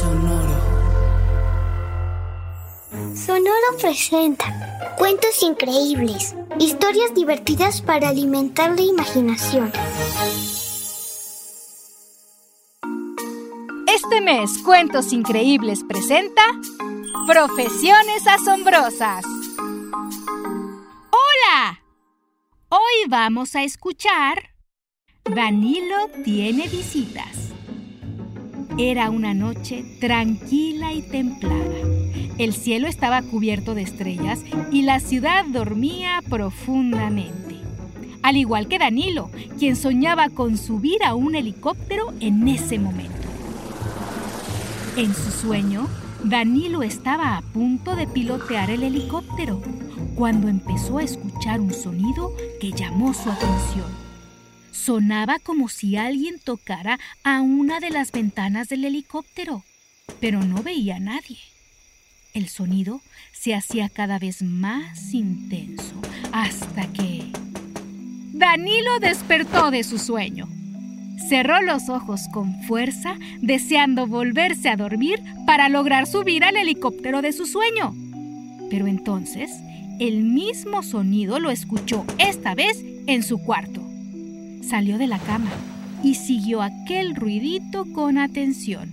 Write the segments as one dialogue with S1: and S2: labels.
S1: Sonoro.
S2: Sonoro presenta cuentos increíbles, historias divertidas para alimentar la imaginación.
S3: Este mes Cuentos Increíbles presenta Profesiones Asombrosas. Hola. Hoy vamos a escuchar Danilo tiene visitas. Era una noche tranquila y templada. El cielo estaba cubierto de estrellas y la ciudad dormía profundamente. Al igual que Danilo, quien soñaba con subir a un helicóptero en ese momento. En su sueño, Danilo estaba a punto de pilotear el helicóptero cuando empezó a escuchar un sonido que llamó su atención. Sonaba como si alguien tocara a una de las ventanas del helicóptero, pero no veía a nadie. El sonido se hacía cada vez más intenso hasta que... Danilo despertó de su sueño. Cerró los ojos con fuerza, deseando volverse a dormir para lograr subir al helicóptero de su sueño. Pero entonces, el mismo sonido lo escuchó esta vez en su cuarto. Salió de la cama y siguió aquel ruidito con atención.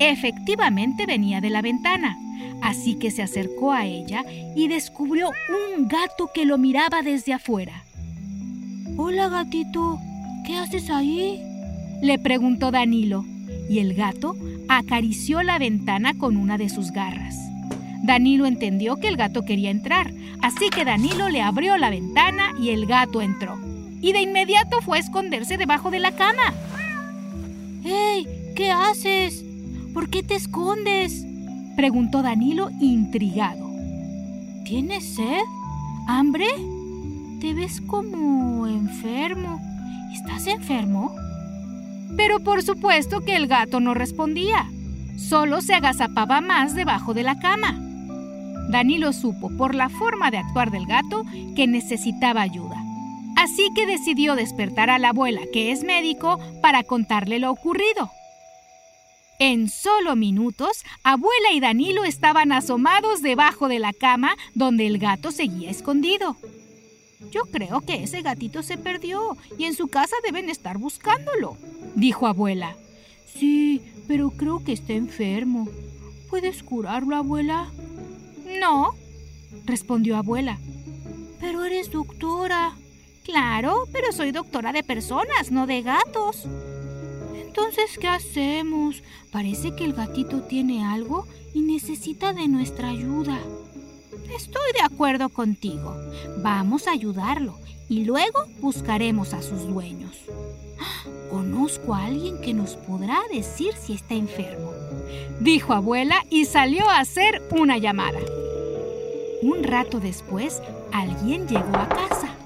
S3: Efectivamente venía de la ventana, así que se acercó a ella y descubrió un gato que lo miraba desde afuera. Hola gatito, ¿qué haces ahí? le preguntó Danilo, y el gato acarició la ventana con una de sus garras. Danilo entendió que el gato quería entrar, así que Danilo le abrió la ventana y el gato entró y de inmediato fue a esconderse debajo de la cama. ¡Hey! ¿Qué haces? ¿Por qué te escondes? preguntó Danilo intrigado. ¿Tienes sed? ¿Hambre? Te ves como enfermo. ¿Estás enfermo? Pero por supuesto que el gato no respondía. Solo se agazapaba más debajo de la cama. Danilo supo por la forma de actuar del gato que necesitaba ayuda. Así que decidió despertar a la abuela, que es médico, para contarle lo ocurrido. En solo minutos, abuela y Danilo estaban asomados debajo de la cama donde el gato seguía escondido. Yo creo que ese gatito se perdió y en su casa deben estar buscándolo, dijo abuela. Sí, pero creo que está enfermo. ¿Puedes curarlo, abuela? No, respondió abuela. Pero eres doctora. Claro, pero soy doctora de personas, no de gatos. Entonces, ¿qué hacemos? Parece que el gatito tiene algo y necesita de nuestra ayuda. Estoy de acuerdo contigo. Vamos a ayudarlo y luego buscaremos a sus dueños. Conozco a alguien que nos podrá decir si está enfermo, dijo abuela y salió a hacer una llamada. Un rato después, alguien llegó a casa.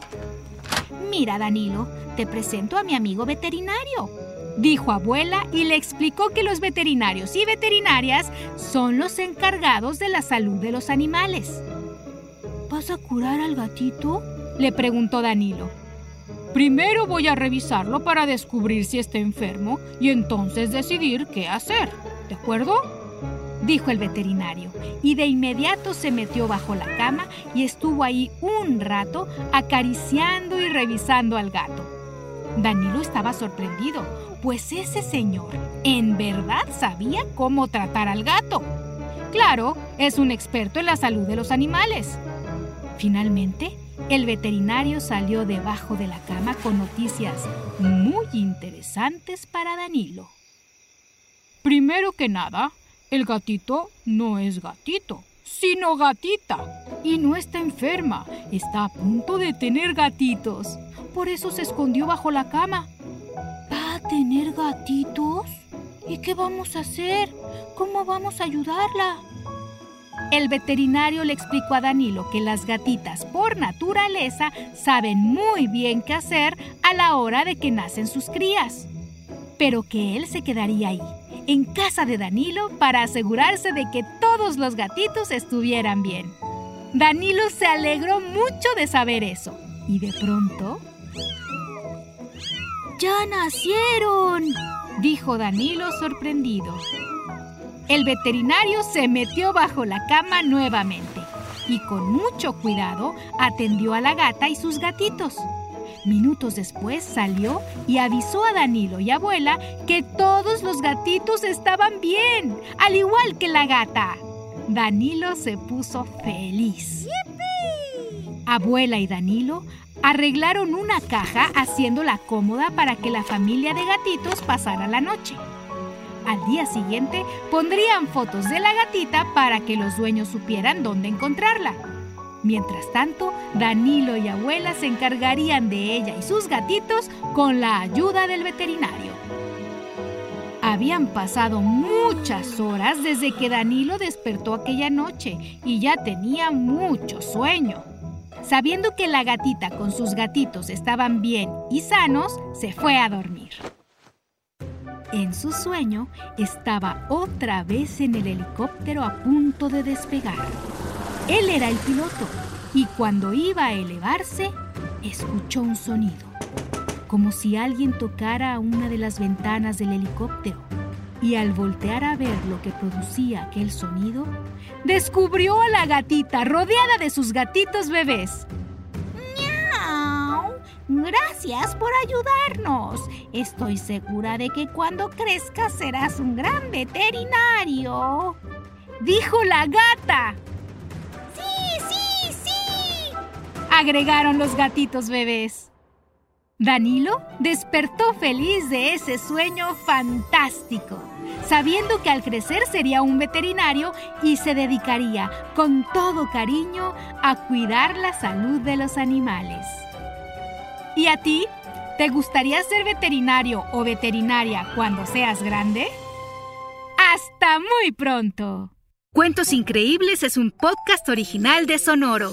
S3: Mira, Danilo, te presento a mi amigo veterinario, dijo abuela y le explicó que los veterinarios y veterinarias son los encargados de la salud de los animales. ¿Vas a curar al gatito? le preguntó Danilo. Primero voy a revisarlo para descubrir si está enfermo y entonces decidir qué hacer, ¿de acuerdo? Dijo el veterinario, y de inmediato se metió bajo la cama y estuvo ahí un rato acariciando y revisando al gato. Danilo estaba sorprendido, pues ese señor en verdad sabía cómo tratar al gato. Claro, es un experto en la salud de los animales. Finalmente, el veterinario salió debajo de la cama con noticias muy interesantes para Danilo. Primero que nada, el gatito no es gatito, sino gatita. Y no está enferma, está a punto de tener gatitos. Por eso se escondió bajo la cama. ¿Va a tener gatitos? ¿Y qué vamos a hacer? ¿Cómo vamos a ayudarla? El veterinario le explicó a Danilo que las gatitas por naturaleza saben muy bien qué hacer a la hora de que nacen sus crías, pero que él se quedaría ahí, en casa de Danilo, para asegurarse de que todos los gatitos estuvieran bien. Danilo se alegró mucho de saber eso y de pronto... ¡Ya nacieron! dijo Danilo sorprendido. El veterinario se metió bajo la cama nuevamente y con mucho cuidado atendió a la gata y sus gatitos. Minutos después salió y avisó a Danilo y abuela que todos los gatitos estaban bien, al igual que la gata. Danilo se puso feliz. Abuela y Danilo arreglaron una caja haciéndola cómoda para que la familia de gatitos pasara la noche. Al día siguiente pondrían fotos de la gatita para que los dueños supieran dónde encontrarla. Mientras tanto, Danilo y abuela se encargarían de ella y sus gatitos con la ayuda del veterinario. Habían pasado muchas horas desde que Danilo despertó aquella noche y ya tenía mucho sueño. Sabiendo que la gatita con sus gatitos estaban bien y sanos, se fue a dormir. En su sueño estaba otra vez en el helicóptero a punto de despegar. Él era el piloto y cuando iba a elevarse, escuchó un sonido, como si alguien tocara una de las ventanas del helicóptero. Y al voltear a ver lo que producía aquel sonido, descubrió a la gatita rodeada de sus gatitos bebés. Gracias por ayudarnos. Estoy segura de que cuando crezcas serás un gran veterinario. Dijo la gata. Agregaron los gatitos bebés. Danilo despertó feliz de ese sueño fantástico, sabiendo que al crecer sería un veterinario y se dedicaría con todo cariño a cuidar la salud de los animales. ¿Y a ti? ¿Te gustaría ser veterinario o veterinaria cuando seas grande? ¡Hasta muy pronto! Cuentos Increíbles es un podcast original de Sonoro.